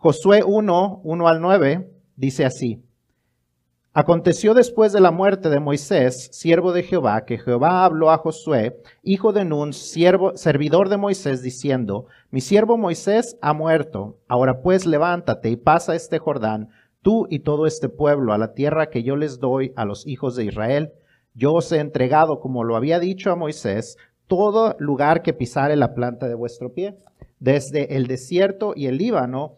Josué 1, 1 al 9, dice así. Aconteció después de la muerte de Moisés, siervo de Jehová, que Jehová habló a Josué, hijo de Nun, siervo, servidor de Moisés, diciendo, Mi siervo Moisés ha muerto, ahora pues levántate y pasa este Jordán, tú y todo este pueblo, a la tierra que yo les doy a los hijos de Israel. Yo os he entregado, como lo había dicho a Moisés, todo lugar que pisare la planta de vuestro pie, desde el desierto y el Líbano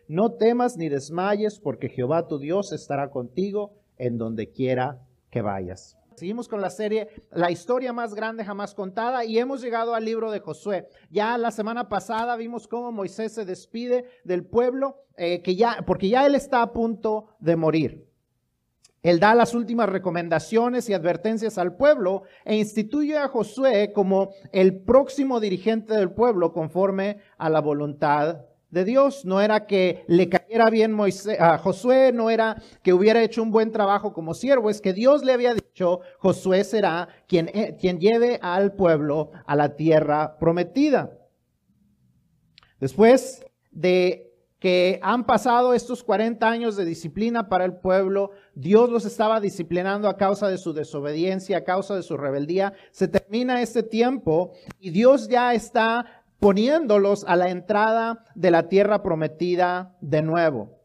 no temas ni desmayes, porque Jehová tu Dios estará contigo en donde quiera que vayas. Seguimos con la serie La historia más grande jamás contada y hemos llegado al libro de Josué. Ya la semana pasada vimos cómo Moisés se despide del pueblo, eh, que ya, porque ya él está a punto de morir. Él da las últimas recomendaciones y advertencias al pueblo e instituye a Josué como el próximo dirigente del pueblo conforme a la voluntad de Dios. No era que le cayera bien a Josué, no era que hubiera hecho un buen trabajo como siervo, es que Dios le había dicho, Josué será quien, eh, quien lleve al pueblo a la tierra prometida. Después de que han pasado estos 40 años de disciplina para el pueblo, Dios los estaba disciplinando a causa de su desobediencia, a causa de su rebeldía. Se termina este tiempo y Dios ya está poniéndolos a la entrada de la tierra prometida de nuevo.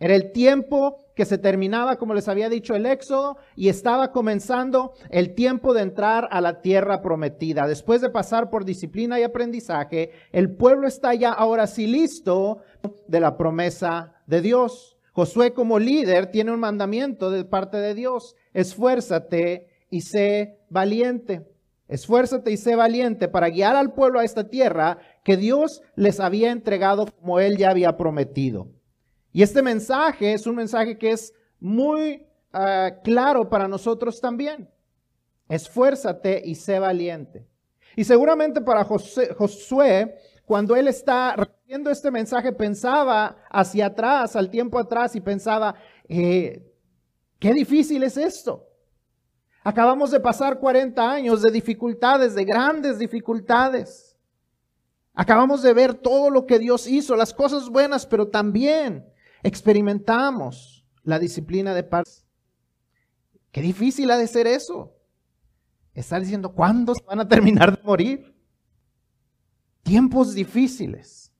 Era el tiempo que se terminaba, como les había dicho, el éxodo y estaba comenzando el tiempo de entrar a la tierra prometida. Después de pasar por disciplina y aprendizaje, el pueblo está ya ahora sí listo de la promesa de Dios. Josué como líder tiene un mandamiento de parte de Dios. Esfuérzate y sé valiente. Esfuérzate y sé valiente para guiar al pueblo a esta tierra que Dios les había entregado como él ya había prometido. Y este mensaje es un mensaje que es muy ah, claro para nosotros también. Esfuérzate y sé valiente. Y seguramente para Josué, cuando él está recibiendo este mensaje, pensaba hacia atrás, al tiempo atrás, y pensaba, eh, qué difícil es esto. Acabamos de pasar 40 años de dificultades, de grandes dificultades. Acabamos de ver todo lo que Dios hizo, las cosas buenas, pero también experimentamos la disciplina de paz. Qué difícil ha de ser eso. Estar diciendo, ¿cuándo se van a terminar de morir? Tiempos difíciles.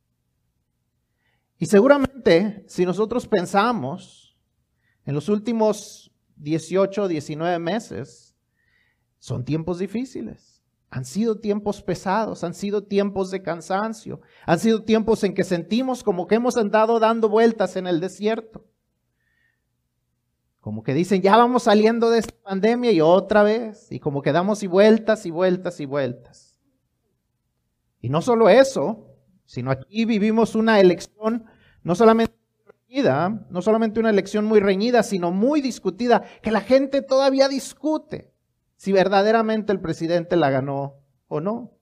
Y seguramente, si nosotros pensamos en los últimos 18, 19 meses, son tiempos difíciles. Han sido tiempos pesados, han sido tiempos de cansancio, han sido tiempos en que sentimos como que hemos andado dando vueltas en el desierto. Como que dicen, ya vamos saliendo de esta pandemia y otra vez, y como que damos y vueltas y vueltas y vueltas. Y no solo eso, sino aquí vivimos una elección no solamente no solamente una elección muy reñida, sino muy discutida, que la gente todavía discute si verdaderamente el presidente la ganó o no.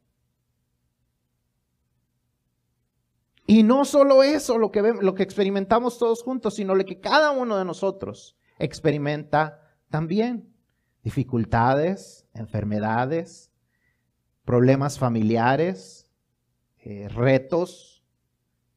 Y no solo eso, lo que, lo que experimentamos todos juntos, sino lo que cada uno de nosotros experimenta también. Dificultades, enfermedades, problemas familiares, eh, retos,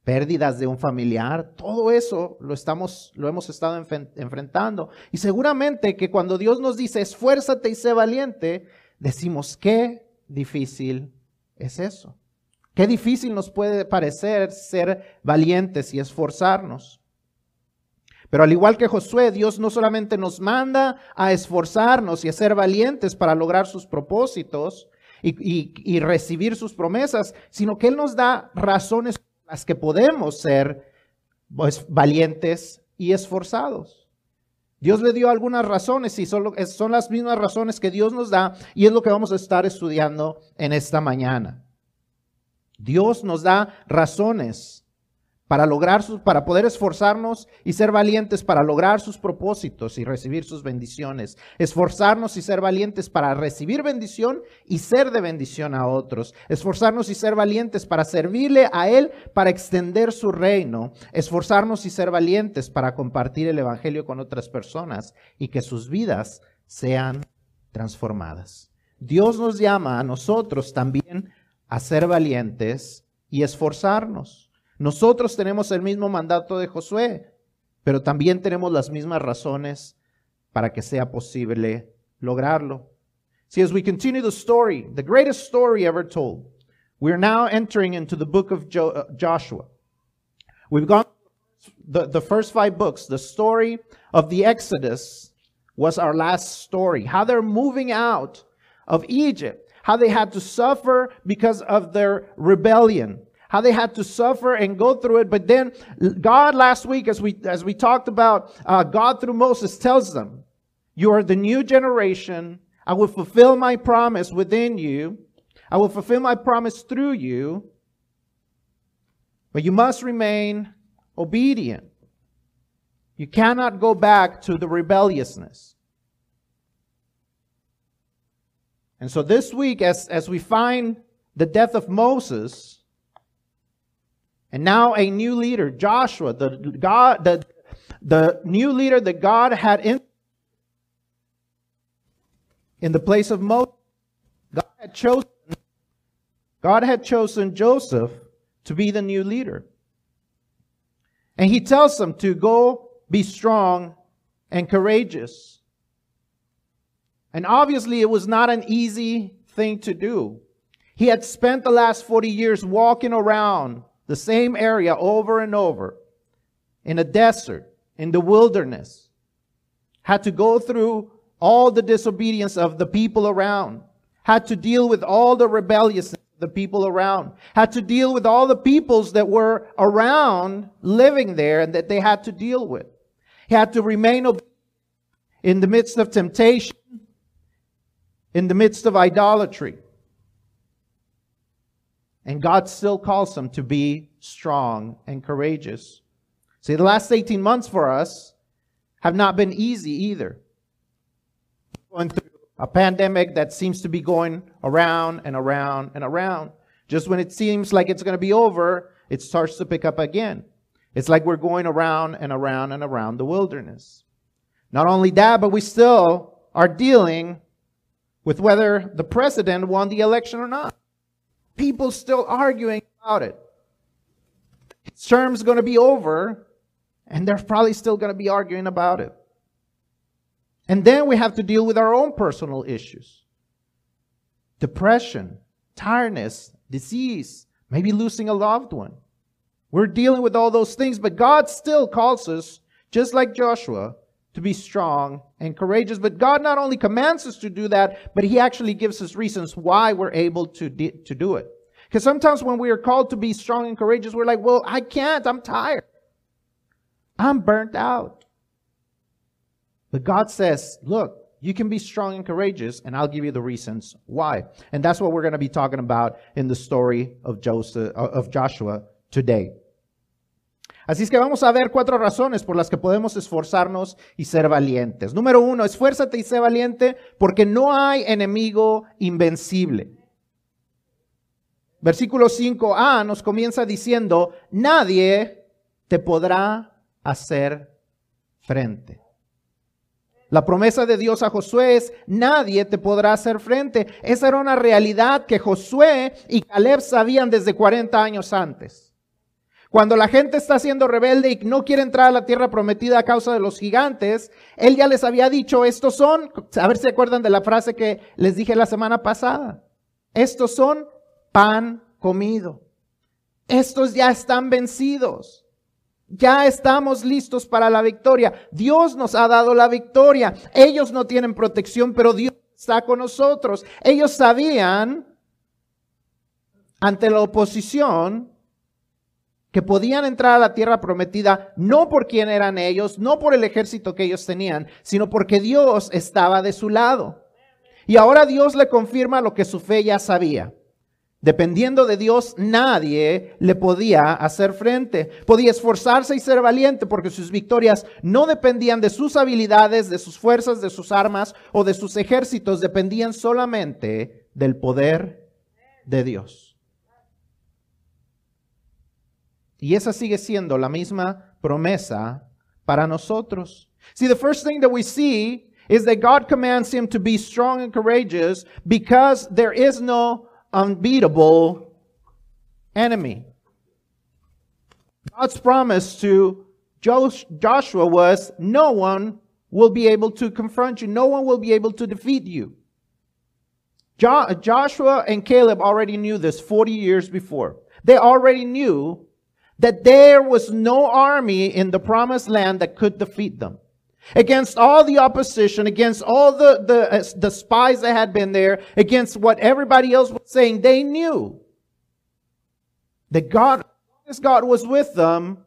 pérdidas de un familiar, todo eso lo, estamos, lo hemos estado enfrentando. Y seguramente que cuando Dios nos dice, esfuérzate y sé valiente, decimos, qué difícil es eso. Qué difícil nos puede parecer ser valientes y esforzarnos. Pero al igual que Josué, Dios no solamente nos manda a esforzarnos y a ser valientes para lograr sus propósitos y, recibir sus promesas, sino que Él nos da razones las que podemos ser pues, valientes y esforzados. Dios le dio algunas razones y son, son las mismas razones que Dios nos da y es lo que vamos a estar estudiando en esta mañana. Dios nos da razones para lograr sus, para poder esforzarnos y ser valientes para lograr sus propósitos y recibir sus bendiciones. Esforzarnos y ser valientes para recibir bendición y ser de bendición a otros. Esforzarnos y ser valientes para servirle a Él, para extender su reino. Esforzarnos y ser valientes para compartir el Evangelio con otras personas y que sus vidas sean transformadas. Dios nos llama a nosotros también a ser valientes y esforzarnos. Nosotros tenemos el mismo mandato de Josué, pero también tenemos las mismas razones para que sea posible lograrlo. See, as we continue the story, the greatest story ever told, we're now entering into the book of jo- uh, Joshua. We've gone the, the first five books. The story of the Exodus was our last story. How they're moving out of Egypt, how they had to suffer because of their rebellion, how they had to suffer and go through it. But then God last week, as we, as we talked about, uh, God through Moses tells them, you are the new generation. I will fulfill my promise within you. I will fulfill my promise through you. But you must remain obedient. You cannot go back to the rebelliousness. And so this week, as, as we find the death of Moses, and now a new leader, Joshua, the God, the, the new leader that God had in, in the place of Moses. God had chosen, God had chosen Joseph to be the new leader. And he tells them to go be strong and courageous. And obviously it was not an easy thing to do. He had spent the last 40 years walking around the same area over and over in a desert, in the wilderness, had to go through all the disobedience of the people around, had to deal with all the rebelliousness of the people around, had to deal with all the peoples that were around living there and that they had to deal with. He had to remain in the midst of temptation, in the midst of idolatry. And God still calls them to be strong and courageous. See, the last 18 months for us have not been easy either. Going through a pandemic that seems to be going around and around and around. Just when it seems like it's going to be over, it starts to pick up again. It's like we're going around and around and around the wilderness. Not only that, but we still are dealing with whether the president won the election or not people still arguing about it. His term's going to be over, and they're probably still going to be arguing about it. And then we have to deal with our own personal issues depression, tiredness, disease, maybe losing a loved one. We're dealing with all those things, but God still calls us, just like Joshua, to be strong and courageous. But God not only commands us to do that, but He actually gives us reasons why we're able to, to do it. Because sometimes when we are called to be strong and courageous, we're like, well, I can't. I'm tired. I'm burnt out. But God says, look, you can be strong and courageous, and I'll give you the reasons why. And that's what we're going to be talking about in the story of Joseph, of Joshua today. Así es que vamos a ver cuatro razones por las que podemos esforzarnos y ser valientes. Número uno, esfuérzate y sé valiente porque no hay enemigo invencible. Versículo 5a nos comienza diciendo, nadie te podrá hacer frente. La promesa de Dios a Josué es, nadie te podrá hacer frente. Esa era una realidad que Josué y Caleb sabían desde 40 años antes. Cuando la gente está siendo rebelde y no quiere entrar a la tierra prometida a causa de los gigantes, él ya les había dicho, estos son, a ver si se acuerdan de la frase que les dije la semana pasada, estos son pan comido. Estos ya están vencidos. Ya estamos listos para la victoria. Dios nos ha dado la victoria. Ellos no tienen protección, pero Dios está con nosotros. Ellos sabían ante la oposición que podían entrar a la tierra prometida no por quién eran ellos, no por el ejército que ellos tenían, sino porque Dios estaba de su lado. Y ahora Dios le confirma lo que su fe ya sabía. Dependiendo de Dios, nadie le podía hacer frente. Podía esforzarse y ser valiente porque sus victorias no dependían de sus habilidades, de sus fuerzas, de sus armas o de sus ejércitos, dependían solamente del poder de Dios. Y esa sigue siendo la misma promesa para nosotros. See, the first thing that we see is that God commands him to be strong and courageous because there is no unbeatable enemy. God's promise to Joshua was no one will be able to confront you. No one will be able to defeat you. Joshua and Caleb already knew this 40 years before. They already knew that there was no army in the promised land that could defeat them. Against all the opposition, against all the, the, uh, the spies that had been there, against what everybody else was saying, they knew that God, as God was with them,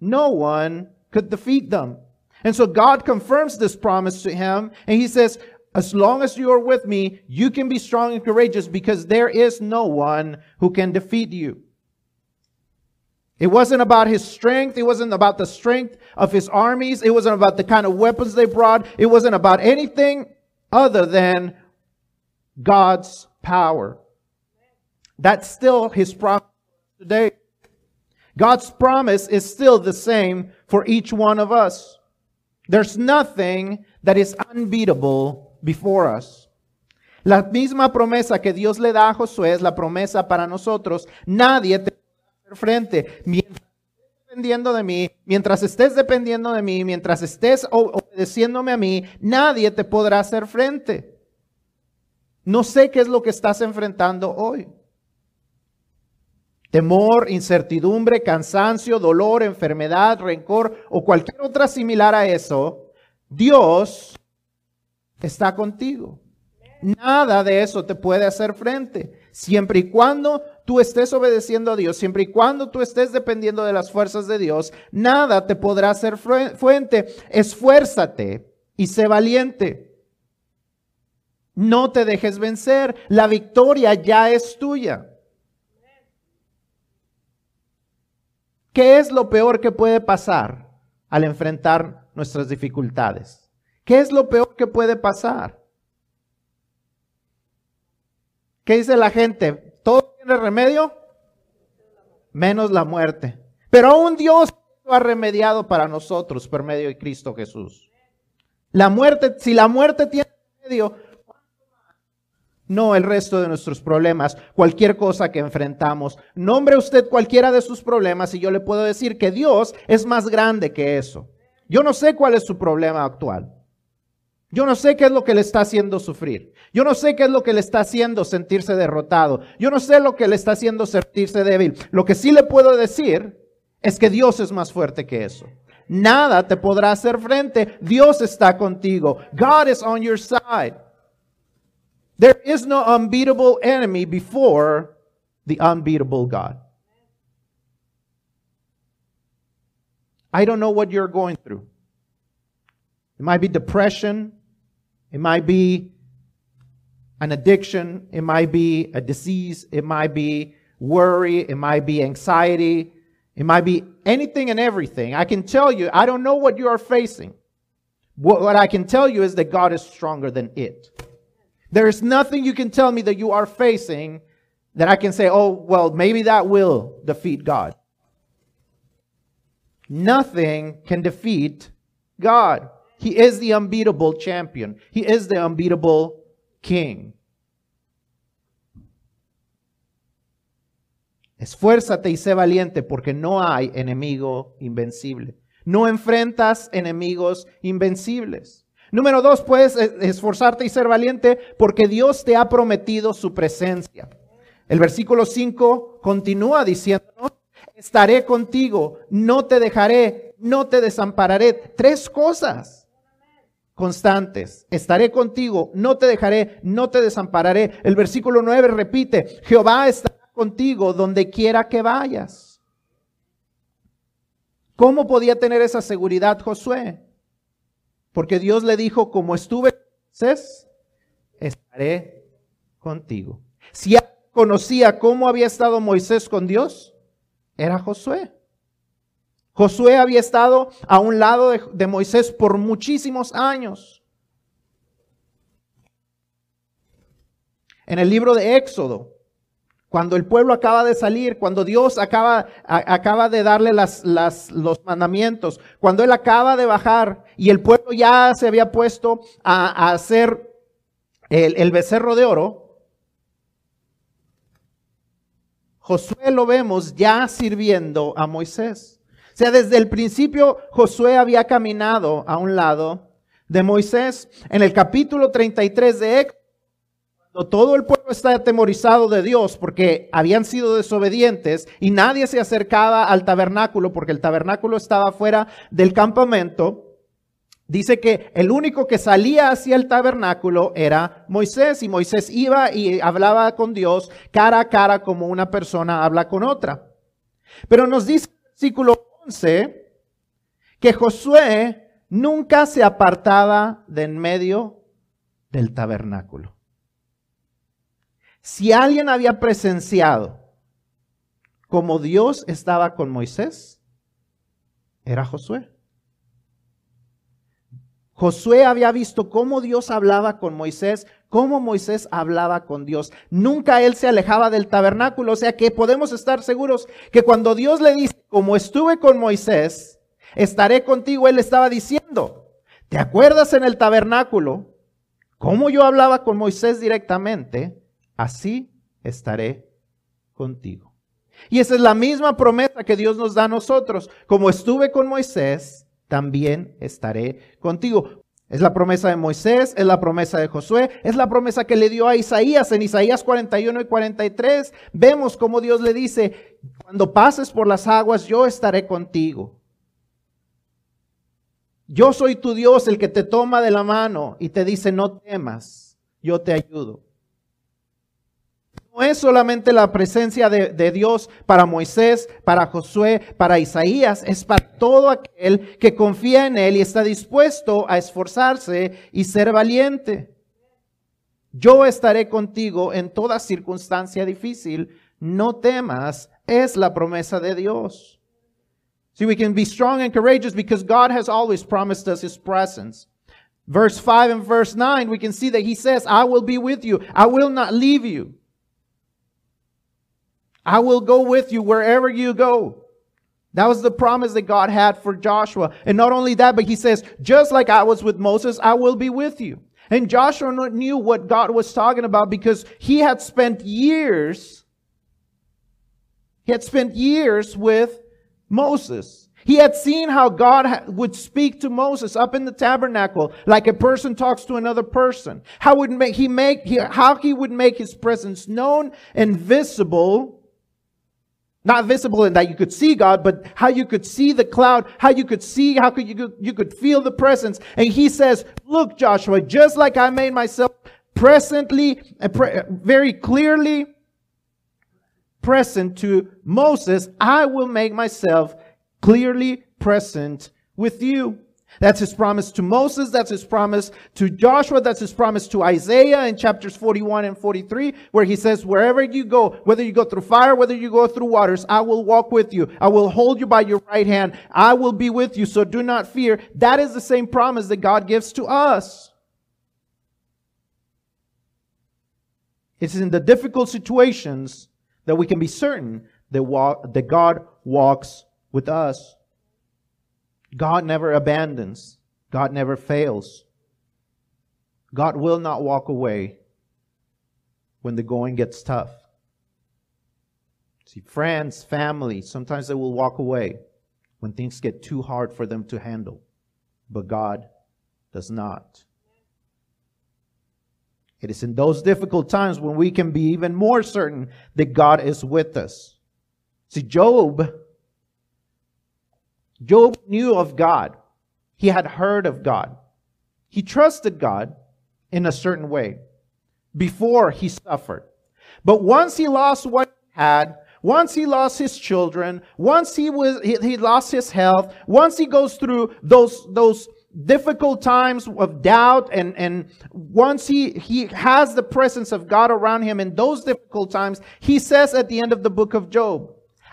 no one could defeat them. And so God confirms this promise to him, and he says, as long as you are with me, you can be strong and courageous because there is no one who can defeat you. It wasn't about his strength. It wasn't about the strength of his armies. It wasn't about the kind of weapons they brought. It wasn't about anything other than God's power. That's still his promise today. God's promise is still the same for each one of us. There's nothing that is unbeatable before us. La misma promesa que Dios le da a Josué es la promesa para nosotros. Nadie te frente. Mientras estés dependiendo de mí, mientras estés dependiendo de mí, mientras estés obedeciéndome a mí, nadie te podrá hacer frente. No sé qué es lo que estás enfrentando hoy. Temor, incertidumbre, cansancio, dolor, enfermedad, rencor o cualquier otra similar a eso, Dios está contigo. Nada de eso te puede hacer frente. Siempre y cuando tú estés obedeciendo a Dios, siempre y cuando tú estés dependiendo de las fuerzas de Dios, nada te podrá hacer fuente. Esfuérzate y sé valiente. No te dejes vencer. La victoria ya es tuya. ¿Qué es lo peor que puede pasar al enfrentar nuestras dificultades? ¿Qué es lo peor que puede pasar? ¿Qué dice la gente? ¿Todo tiene remedio? Menos la muerte. Pero aún Dios lo ha remediado para nosotros por medio de Cristo Jesús. La muerte, si la muerte tiene remedio, no el resto de nuestros problemas, cualquier cosa que enfrentamos. Nombre usted cualquiera de sus problemas y yo le puedo decir que Dios es más grande que eso. Yo no sé cuál es su problema actual. Yo no sé qué es lo que le está haciendo sufrir. Yo no sé qué es lo que le está haciendo sentirse derrotado. Yo no sé lo que le está haciendo sentirse débil. Lo que sí le puedo decir es que Dios es más fuerte que eso. Nada te podrá hacer frente. Dios está contigo. God is on your side. There is no unbeatable enemy before the unbeatable God. I don't know what you're going through. It might be depression. It might be an addiction. It might be a disease. It might be worry. It might be anxiety. It might be anything and everything. I can tell you, I don't know what you are facing. What, what I can tell you is that God is stronger than it. There is nothing you can tell me that you are facing that I can say, oh, well, maybe that will defeat God. Nothing can defeat God. He is the unbeatable champion. He is the unbeatable king. Esfuérzate y sé valiente porque no hay enemigo invencible. No enfrentas enemigos invencibles. Número dos, puedes esforzarte y ser valiente porque Dios te ha prometido su presencia. El versículo 5 continúa diciendo, estaré contigo, no te dejaré, no te desampararé. Tres cosas constantes. Estaré contigo, no te dejaré, no te desampararé. El versículo 9 repite, Jehová estará contigo donde quiera que vayas. ¿Cómo podía tener esa seguridad Josué? Porque Dios le dijo, como estuve estaré contigo. Si conocía cómo había estado Moisés con Dios, era Josué. Josué había estado a un lado de, Moisés por muchísimos años. En el libro de Éxodo, cuando el pueblo acaba de salir, cuando Dios acaba, acaba de darle los mandamientos, cuando Él acaba de bajar y el pueblo ya se había puesto a, hacer el becerro de oro, Josué lo vemos ya sirviendo a Moisés. O sea, desde el principio Josué había caminado a un lado de Moisés. En el capítulo 33 de Éxodo, todo el pueblo está atemorizado de Dios porque habían sido desobedientes y nadie se acercaba al tabernáculo porque el tabernáculo estaba fuera del campamento, dice que el único que salía hacia el tabernáculo era Moisés y Moisés iba y hablaba con Dios cara a cara como una persona habla con otra. Pero nos dice el versículo 11 que Josué nunca se apartaba de en medio del tabernáculo. Si alguien había presenciado como Dios estaba con Moisés, era Josué. Josué había visto cómo Dios hablaba con Moisés, cómo Moisés hablaba con Dios. Nunca él se alejaba del tabernáculo, o sea que podemos estar seguros que cuando Dios le dice, como estuve con Moisés, estaré contigo, él estaba diciendo, ¿te acuerdas en el tabernáculo cómo yo hablaba con Moisés directamente? así estaré contigo. Y esa es la misma promesa que Dios nos da a nosotros. Como estuve con Moisés, también estaré contigo. Es la promesa de Moisés, es la promesa de Josué, es la promesa que le dio a Isaías en Isaías 41 y 43. Vemos cómo Dios le dice, cuando pases por las aguas, yo estaré contigo. Yo soy tu Dios, el que te toma de la mano y te dice, no temas, yo te ayudo no es solamente la presencia de, Dios para Moisés, para Josué, para Isaías, es para todo aquel que confía en Él y está dispuesto a esforzarse y ser valiente. Yo estaré contigo en toda circunstancia difícil. No temas, es la promesa de Dios. See, we can be strong and courageous because God has always promised us His presence. Verse 5 and verse 9, we can see that He says, I will be with you. I will not leave you. I will go with you wherever you go. That was the promise that God had for Joshua. And not only that, but he says, just like I was with Moses, I will be with you. And Joshua knew what God was talking about because he had spent years, he had spent years with Moses. He had seen how God would speak to Moses up in the tabernacle, like a person talks to another person. How would he make, how he would make his presence known and visible not visible in that you could see God, but how you could see the cloud, how you could see, how could you, you could feel the presence. And he says, look, Joshua, just like I made myself presently, uh, uh, very clearly present to Moses, I will make myself clearly present with you. That's his promise to Moses. That's his promise to Joshua. That's his promise to Isaiah in chapters 41 and 43, where he says, wherever you go, whether you go through fire, whether you go through waters, I will walk with you. I will hold you by your right hand. I will be with you. So do not fear. That is the same promise that God gives to us. It's in the difficult situations that we can be certain that, that God walks with us. God never abandons. God never fails. God will not walk away when the going gets tough. See, friends, family, sometimes they will walk away when things get too hard for them to handle. But God does not. It is in those difficult times when we can be even more certain that God is with us. See, Job Job knew of God. He had heard of God. He trusted God in a certain way before he suffered. But once he lost what he had, once he lost his children, once he was he, he lost his health, once he goes through those those difficult times of doubt and, and once he, he has the presence of God around him in those difficult times, he says at the end of the book of Job,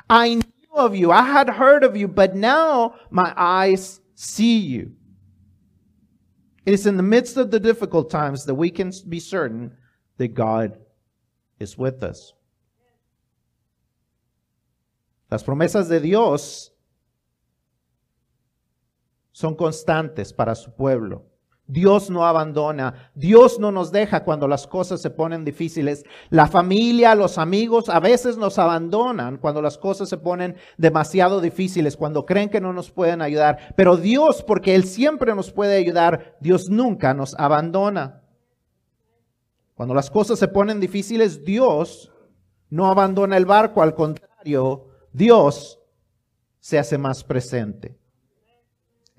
I of you, I had heard of you, but now my eyes see you. It is in the midst of the difficult times that we can be certain that God is with us. Las promesas de Dios son constantes para su pueblo. Dios no abandona, Dios no nos deja cuando las cosas se ponen difíciles. La familia, los amigos a veces nos abandonan cuando las cosas se ponen demasiado difíciles, cuando creen que no nos pueden ayudar. Pero Dios, porque Él siempre nos puede ayudar, Dios nunca nos abandona. Cuando las cosas se ponen difíciles, Dios no abandona el barco, al contrario, Dios se hace más presente.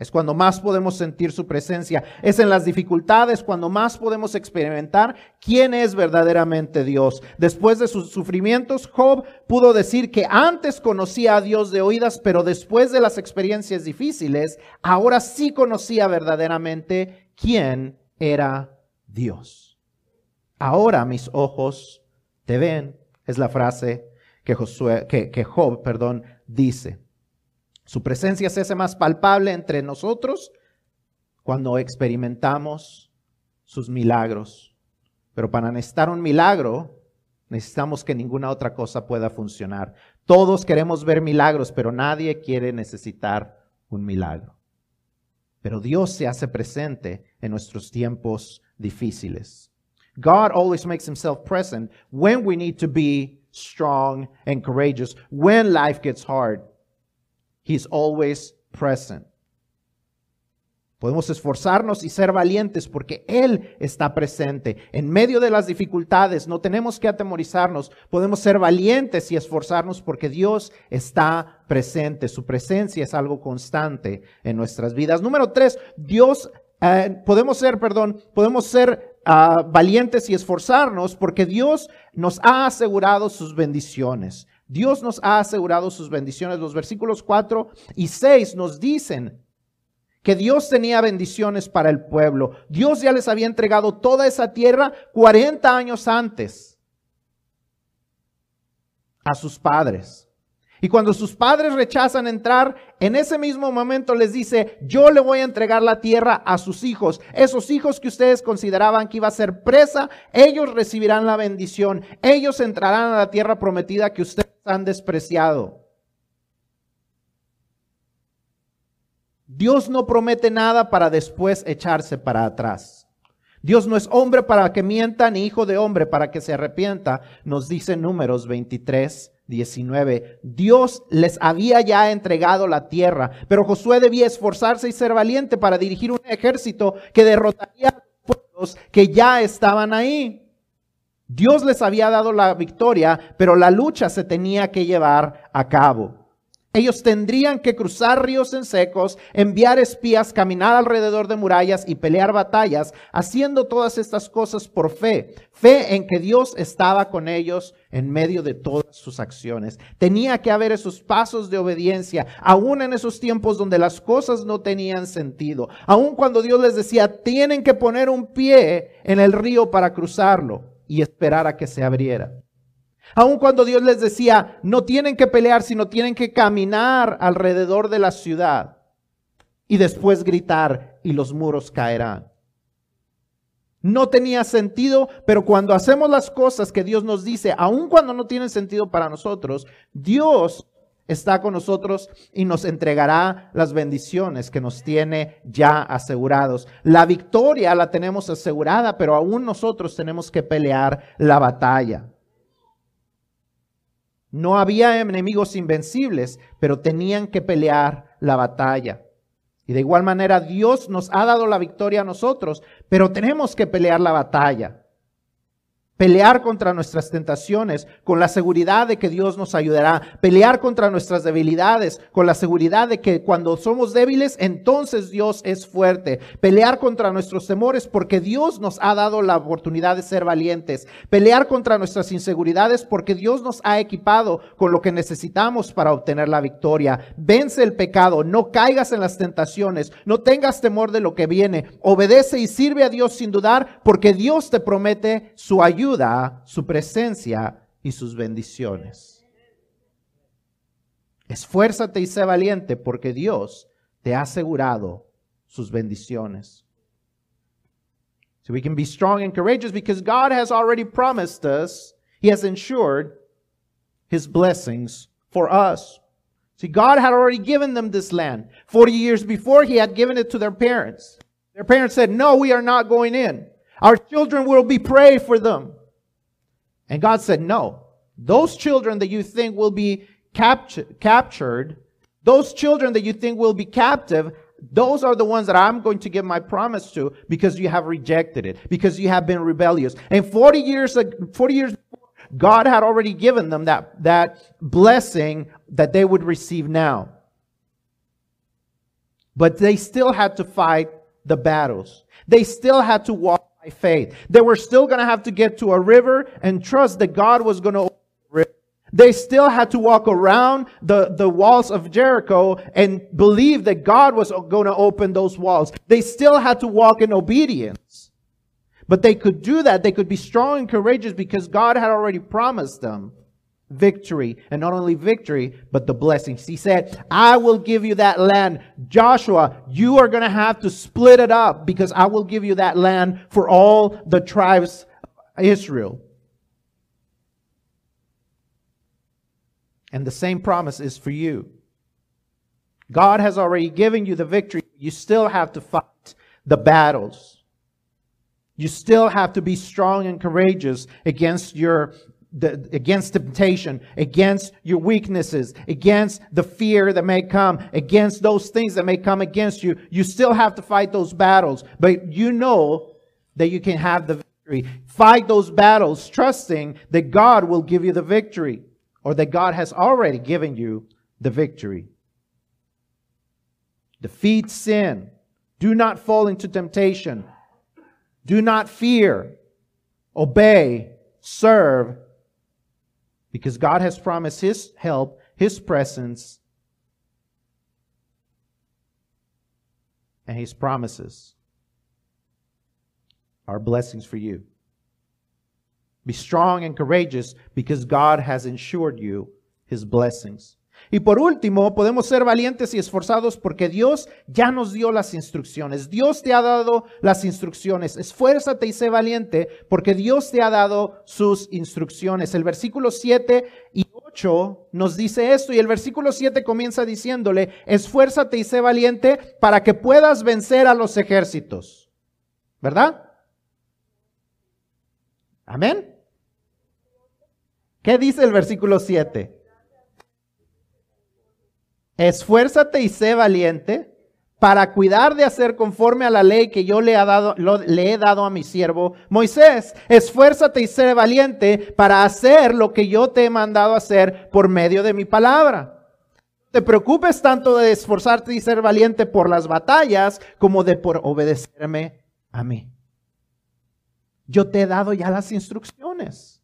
Es cuando más podemos sentir su presencia. Es en las dificultades cuando más podemos experimentar quién es verdaderamente Dios. Después de sus sufrimientos, Job pudo decir que antes conocía a Dios de oídas, pero después de las experiencias difíciles, ahora sí conocía verdaderamente quién era Dios. Ahora mis ojos te ven, es la frase que, Josué, que, Job perdón, dice. Su presencia se hace más palpable entre nosotros cuando experimentamos sus milagros. Pero para necesitar un milagro, necesitamos que ninguna otra cosa pueda funcionar. Todos queremos ver milagros, pero nadie quiere necesitar un milagro. Pero Dios se hace presente en nuestros tiempos difíciles. God always makes himself present when we need to be strong and courageous, when life gets hard. He's always present. Podemos esforzarnos y ser valientes porque Él está presente. En medio de las dificultades no tenemos que atemorizarnos. Podemos ser valientes y esforzarnos porque Dios está presente. Su presencia es algo constante en nuestras vidas. Número tres, Dios, eh, podemos ser, perdón, podemos ser uh, valientes y esforzarnos porque Dios nos ha asegurado sus bendiciones. Dios nos ha asegurado sus bendiciones. Los versículos 4 y 6 nos dicen que Dios tenía bendiciones para el pueblo. Dios ya les había entregado toda esa tierra 40 años antes a sus padres. Y cuando sus padres rechazan entrar, en ese mismo momento les dice, yo le voy a entregar la tierra a sus hijos. Esos hijos que ustedes consideraban que iba a ser presa, ellos recibirán la bendición. Ellos entrarán a la tierra prometida que ustedes han despreciado. Dios no promete nada para después echarse para atrás. Dios no es hombre para que mienta, ni hijo de hombre para que se arrepienta, nos dice números 23, 19. Dios les había ya entregado la tierra, pero Josué debía esforzarse y ser valiente para dirigir un ejército que derrotaría a los pueblos que ya estaban ahí. Dios les había dado la victoria, pero la lucha se tenía que llevar a cabo. Ellos tendrían que cruzar ríos en secos, enviar espías, caminar alrededor de murallas y pelear batallas, haciendo todas estas cosas por fe. Fe en que Dios estaba con ellos en medio de todas sus acciones. Tenía que haber esos pasos de obediencia, aún en esos tiempos donde las cosas no tenían sentido. Aún cuando Dios les decía, tienen que poner un pie en el río para cruzarlo y esperar a que se abriera. Aun cuando Dios les decía, no tienen que pelear, sino tienen que caminar alrededor de la ciudad y después gritar y los muros caerán. No tenía sentido, pero cuando hacemos las cosas que Dios nos dice, aun cuando no tienen sentido para nosotros, Dios está con nosotros y nos entregará las bendiciones que nos tiene ya asegurados. La victoria la tenemos asegurada, pero aún nosotros tenemos que pelear la batalla. No había enemigos invencibles, pero tenían que pelear la batalla. Y de igual manera Dios nos ha dado la victoria a nosotros, pero tenemos que pelear la batalla. Pelear contra nuestras tentaciones con la seguridad de que Dios nos ayudará. Pelear contra nuestras debilidades con la seguridad de que cuando somos débiles, entonces Dios es fuerte. Pelear contra nuestros temores porque Dios nos ha dado la oportunidad de ser valientes. Pelear contra nuestras inseguridades porque Dios nos ha equipado con lo que necesitamos para obtener la victoria. Vence el pecado, no caigas en las tentaciones, no tengas temor de lo que viene. Obedece y sirve a Dios sin dudar porque Dios te promete su ayuda su presencia y sus bendiciones. Esfuérzate y sé valiente porque Dios te ha asegurado sus bendiciones. So we can be strong and courageous because God has already promised us, He has ensured His blessings for us. See, God had already given them this land. 40 years before, He had given it to their parents. Their parents said, No, we are not going in. Our children will be prayed for them. And God said, No. Those children that you think will be capt- captured, those children that you think will be captive, those are the ones that I'm going to give my promise to because you have rejected it, because you have been rebellious. And 40 years, 40 years before, God had already given them that, that blessing that they would receive now. But they still had to fight the battles. They still had to walk by faith. They were still going to have to get to a river and trust that God was going to they still had to walk around the, the walls of Jericho and believe that God was going to open those walls. They still had to walk in obedience. But they could do that. They could be strong and courageous because God had already promised them victory. And not only victory, but the blessings. He said, I will give you that land. Joshua, you are going to have to split it up because I will give you that land for all the tribes of Israel. And the same promise is for you. God has already given you the victory. You still have to fight the battles. You still have to be strong and courageous against your the, against temptation, against your weaknesses, against the fear that may come, against those things that may come against you. You still have to fight those battles, but you know that you can have the victory. Fight those battles, trusting that God will give you the victory or that God has already given you the victory. Defeat sin. Do not fall into temptation. Do not fear. Obey, serve, because God has promised His help, His presence, and His promises are blessings for you. Be strong and courageous because God has ensured you His blessings. Y por último, podemos ser valientes y esforzados porque Dios ya nos dio las instrucciones. Dios te ha dado las instrucciones. Esfuérzate y sé valiente porque Dios te ha dado sus instrucciones. El versículo 7 y 8 nos dice esto y el versículo 7 comienza diciéndole, esfuérzate y sé valiente para que puedas vencer a los ejércitos. ¿Verdad? Amén. ¿Qué dice el versículo 7? Esfuérzate y sé valiente para cuidar de hacer conforme a la ley que yo le, he dado a mi siervo Moisés. Esfuérzate y sé valiente para hacer lo que yo te he mandado hacer por medio de mi palabra. Te preocupes tanto de esforzarte y ser valiente por las batallas como de por obedecerme a mí. Yo te he dado ya las instrucciones.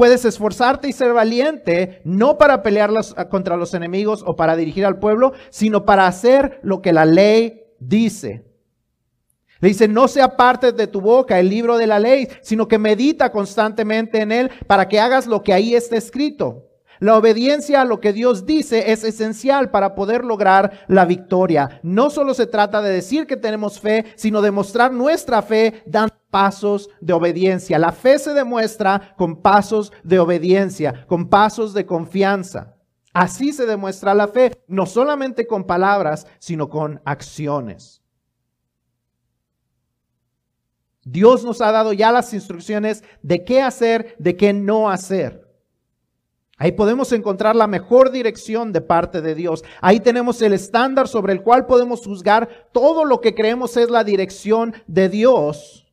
Puedes esforzarte y ser valiente, no para pelear contra los enemigos o para dirigir al pueblo, sino para hacer lo que la ley dice. Le dice, no sea parte de tu boca el libro de la ley, sino que medita constantemente en él para que hagas lo que ahí está escrito. La obediencia a lo que Dios dice es esencial para poder lograr la victoria. No solo se trata de decir que tenemos fe, sino de mostrar nuestra fe dando pasos de obediencia. La fe se demuestra con pasos de obediencia, con pasos de confianza. Así se demuestra la fe, no solamente con palabras, sino con acciones. Dios nos ha dado ya las instrucciones de qué hacer, de qué no hacer. Ahí podemos encontrar la mejor dirección de parte de Dios. Ahí tenemos el estándar sobre el cual podemos juzgar todo lo que creemos es la dirección de Dios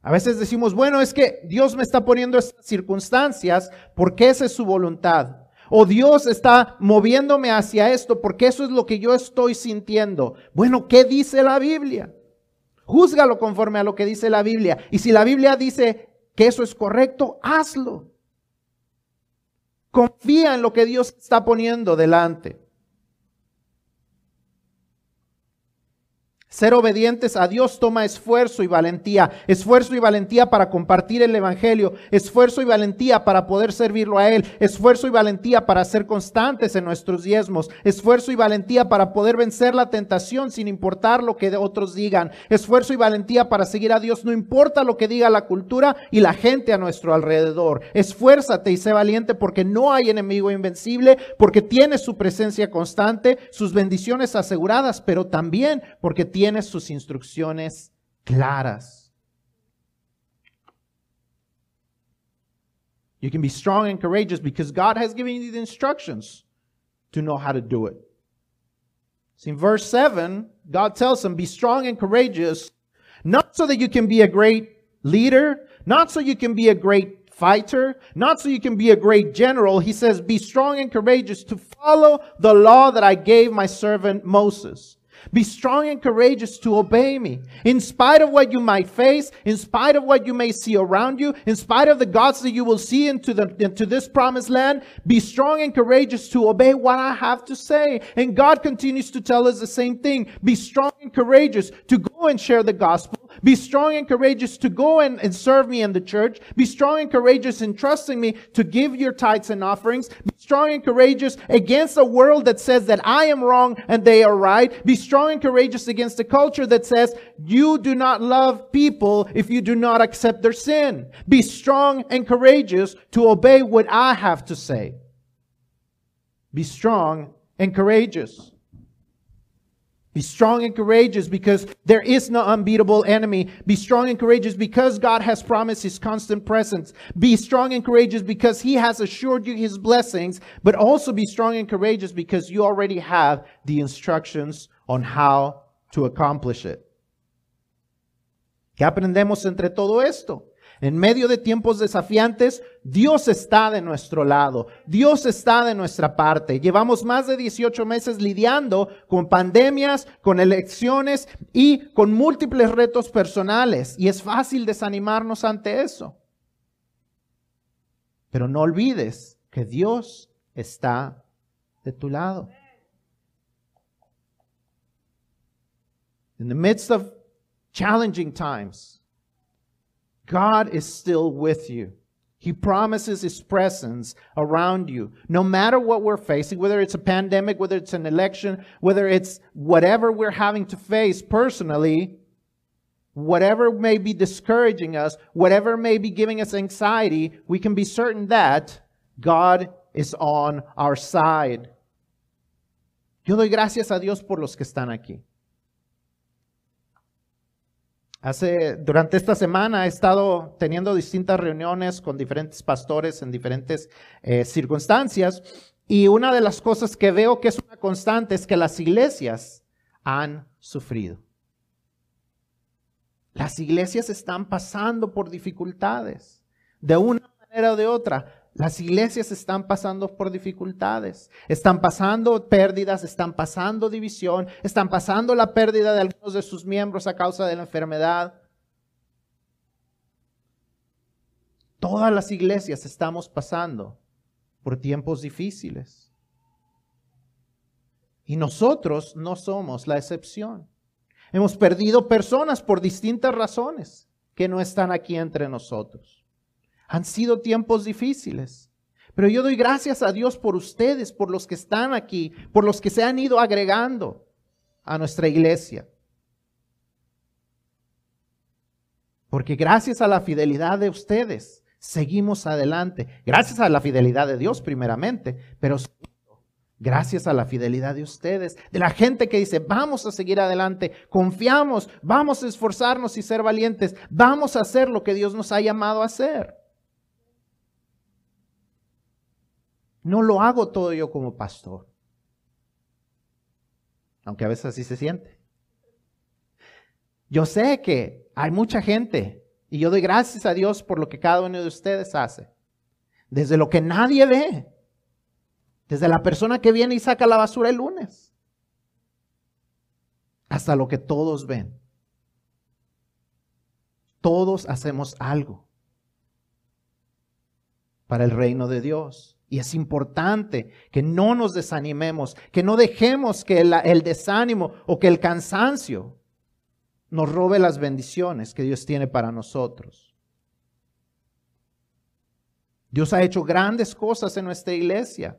A veces decimos, bueno, es que Dios me está poniendo estas circunstancias porque esa es su voluntad. O Dios está moviéndome hacia esto porque eso es lo que yo estoy sintiendo. Bueno, ¿qué dice la Biblia? Júzgalo conforme a lo que dice la Biblia. Y si la Biblia dice que eso es correcto, hazlo. Confía en lo que Dios está poniendo delante. Ser obedientes a Dios toma esfuerzo y valentía. Esfuerzo y valentía para compartir el Evangelio. Esfuerzo y valentía para poder servirlo a Él. Esfuerzo y valentía para ser constantes en nuestros diezmos. Esfuerzo y valentía para poder vencer la tentación sin importar lo que otros digan. Esfuerzo y valentía para seguir a Dios no importa lo que diga la cultura y la gente a nuestro alrededor. Esfuérzate y sé valiente porque no hay enemigo invencible, porque tienes su presencia constante, sus bendiciones aseguradas, pero también porque tienes tiene sus instrucciones claras. You can be strong and courageous because God has given you the instructions to know how to do it. See, in verse 7, God tells him, Be strong and courageous, not so that you can be a great leader, not so you can be a great fighter, not so you can be a great general. He says, Be strong and courageous to follow the law that I gave my servant Moses. Be strong and courageous to obey me. In spite of what you might face, in spite of what you may see around you, in spite of the gods that you will see into, the, into this promised land, be strong and courageous to obey what I have to say. And God continues to tell us the same thing. Be strong and courageous to go and share the gospel. Be strong and courageous to go and, and serve me in the church. Be strong and courageous in trusting me to give your tithes and offerings. Be strong and courageous against a world that says that I am wrong and they are right. Be strong and courageous against a culture that says you do not love people if you do not accept their sin. Be strong and courageous to obey what I have to say. Be strong and courageous. Be strong and courageous because there is no unbeatable enemy. Be strong and courageous because God has promised his constant presence. Be strong and courageous because he has assured you his blessings, but also be strong and courageous because you already have the instructions on how to accomplish it. ¿Qué aprendemos entre todo esto? En medio de tiempos desafiantes, Dios está de nuestro lado, Dios está de nuestra parte. Llevamos más de 18 meses lidiando con pandemias, con elecciones y con múltiples retos personales. Y es fácil desanimarnos ante eso. Pero no olvides que Dios está de tu lado. In the midst of challenging times, God is still with you. He promises His presence around you. No matter what we're facing, whether it's a pandemic, whether it's an election, whether it's whatever we're having to face personally, whatever may be discouraging us, whatever may be giving us anxiety, we can be certain that God is on our side. Yo doy gracias a Dios por los que están aquí. Hace, durante esta semana he estado teniendo distintas reuniones con diferentes pastores en diferentes eh, circunstancias y una de las cosas que veo que es una constante es que las iglesias han sufrido. Las iglesias están pasando por dificultades de una manera o de otra. Las iglesias están pasando por dificultades, están pasando pérdidas, están pasando división, están pasando la pérdida de algunos de sus miembros a causa de la enfermedad. Todas las iglesias estamos pasando por tiempos difíciles. Y nosotros no somos la excepción. Hemos perdido personas por distintas razones que no están aquí entre nosotros. Han sido tiempos difíciles. Pero yo doy gracias a Dios por ustedes, por los que están aquí, por los que se han ido agregando a nuestra iglesia. Porque gracias a la fidelidad de ustedes, seguimos adelante. Gracias a la fidelidad de Dios primeramente, pero gracias a la fidelidad de ustedes, de la gente que dice, vamos a seguir adelante, confiamos, vamos a esforzarnos y ser valientes, vamos a hacer lo que Dios nos ha llamado a hacer. No lo hago todo yo como pastor. Aunque a veces así se siente. Yo sé que hay mucha gente Y yo doy gracias a Dios por lo que cada uno de ustedes hace. Desde lo que nadie ve. Desde la persona que viene y saca la basura el lunes. Hasta lo que todos ven. Todos hacemos algo para el reino de Dios. Y es importante que no nos desanimemos, que no dejemos que el, desánimo o que el cansancio nos robe las bendiciones que Dios tiene para nosotros. Dios ha hecho grandes cosas en nuestra iglesia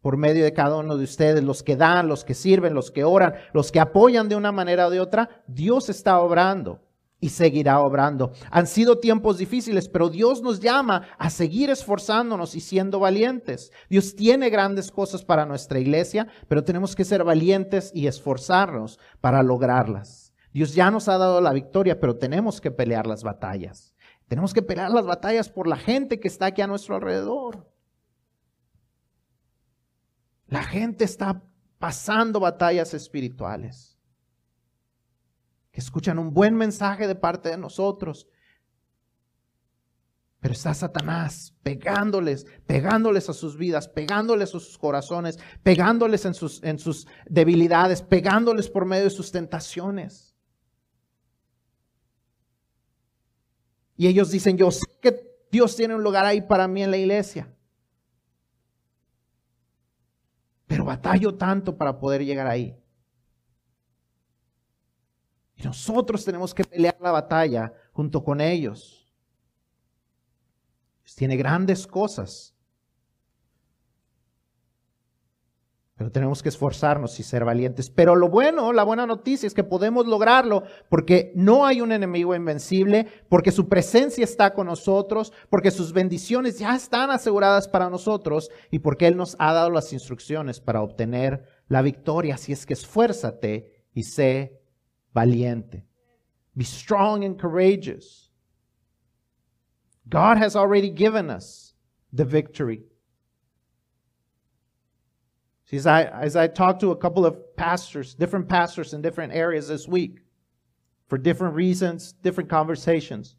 por medio de cada uno de ustedes, los que dan, los que sirven, los que oran, los que apoyan de una manera o de otra. Dios está obrando y seguirá obrando. Han sido tiempos difíciles, pero Dios nos llama a seguir esforzándonos y siendo valientes. Dios tiene grandes cosas para nuestra iglesia, pero tenemos que ser valientes y esforzarnos para lograrlas. Dios ya nos ha dado la victoria, pero tenemos que pelear las batallas. Tenemos que pelear las batallas por la gente que está aquí a nuestro alrededor. La gente está pasando batallas espirituales que escuchan un buen mensaje de parte de nosotros. Pero está Satanás pegándoles, pegándoles a sus vidas, pegándoles a sus corazones, pegándoles en sus, en sus debilidades, pegándoles por medio de sus tentaciones. Y ellos dicen, yo sé que Dios tiene un lugar ahí para mí en la iglesia. Pero batallo tanto para poder llegar ahí nosotros tenemos que pelear la batalla junto con ellos. tiene grandes cosas. Pero tenemos que esforzarnos y ser valientes. Pero lo bueno, la buena noticia es que podemos lograrlo porque no hay un enemigo invencible, porque su presencia está con nosotros, porque sus bendiciones ya están aseguradas para nosotros y porque Él nos ha dado las instrucciones para obtener la victoria. Así es que esfuérzate y sé valiente. Be strong and courageous. God has already given us the victory. See, as I, as I talked to a couple of pastors, different pastors in different areas this week, for different reasons, different conversations,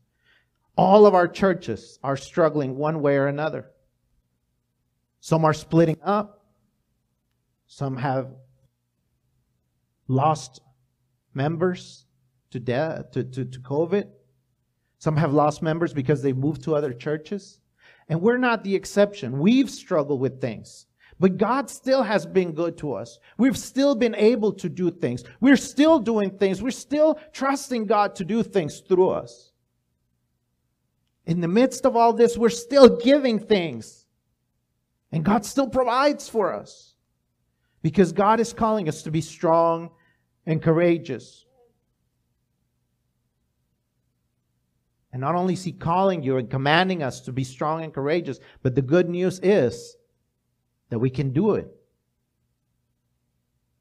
all of our churches are struggling one way or another. Some are splitting up. Some have lost members to death, to, to, to COVID. Some have lost members because they moved to other churches. And we're not the exception. We've struggled with things. But God still has been good to us. We've still been able to do things. We're still doing things. We're still trusting God to do things through us. In the midst of all this, we're still giving things. And God still provides for us. Because God is calling us to be strong and courageous. And not only is He calling you and commanding us to be strong and courageous, but the good news is that we can do it.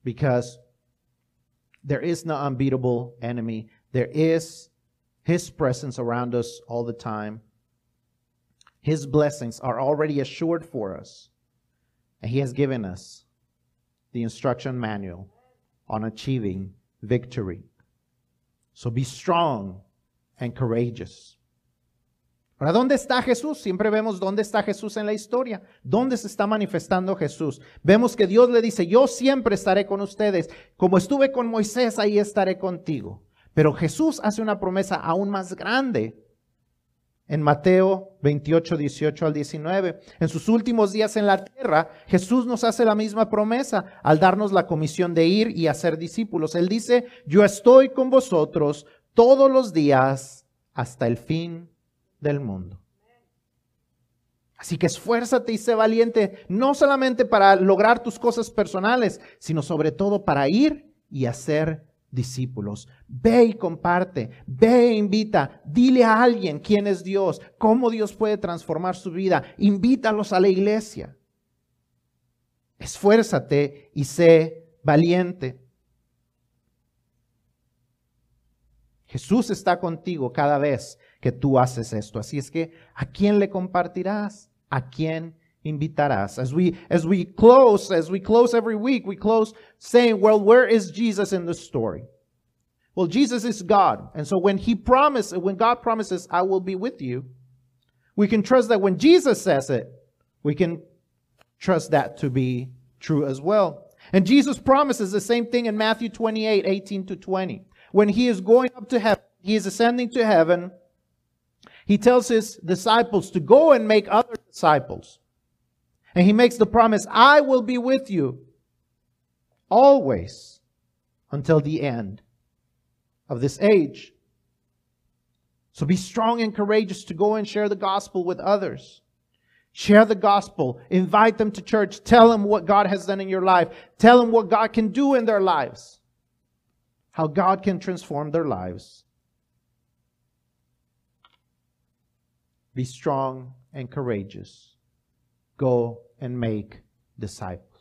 Because there is no unbeatable enemy. There is His presence around us all the time. His blessings are already assured for us. And He has given us the instruction manual on achieving victory. So be strong and courageous. Ahora, ¿dónde está Jesús? Siempre vemos dónde está Jesús en la historia. ¿Dónde se está manifestando Jesús? Vemos que Dios le dice, yo siempre estaré con ustedes. Como estuve con Moisés, ahí estaré contigo. Pero Jesús hace una promesa aún más grande en Mateo 28, 18 al 19. En sus últimos días en la tierra, Jesús nos hace la misma promesa al darnos la comisión de ir y hacer discípulos. Él dice, yo estoy con vosotros todos los días hasta el fin del mundo. Así que esfuérzate y sé valiente, no solamente para lograr tus cosas personales, sino sobre todo para ir y hacer discípulos. Ve y comparte, ve e invita, dile a alguien quién es Dios, cómo Dios puede transformar su vida, invítalos a la iglesia. Esfuérzate y sé valiente. Jesús está contigo cada vez que tú haces esto. Así es que, ¿a quién le compartirás? ¿A quién invitarás. As we as we close, as we close every week, we close saying, well, where is Jesus in the story? Well, Jesus is God. And so when he promises, when God promises, I will be with you, we can trust that when Jesus says it, we can trust that to be true as well. And Jesus promises the same thing in Matthew 28, 18 to 20. When he is going up to heaven, he is ascending to heaven, he tells his disciples to go and make other disciples. And he makes the promise, I will be with you always until the end of this age. So be strong and courageous to go and share the gospel with others. Share the gospel. Invite them to church. Tell them what God has done in your life. Tell them what God can do in their lives. How God can transform their lives. Be strong and courageous. Go and make disciples.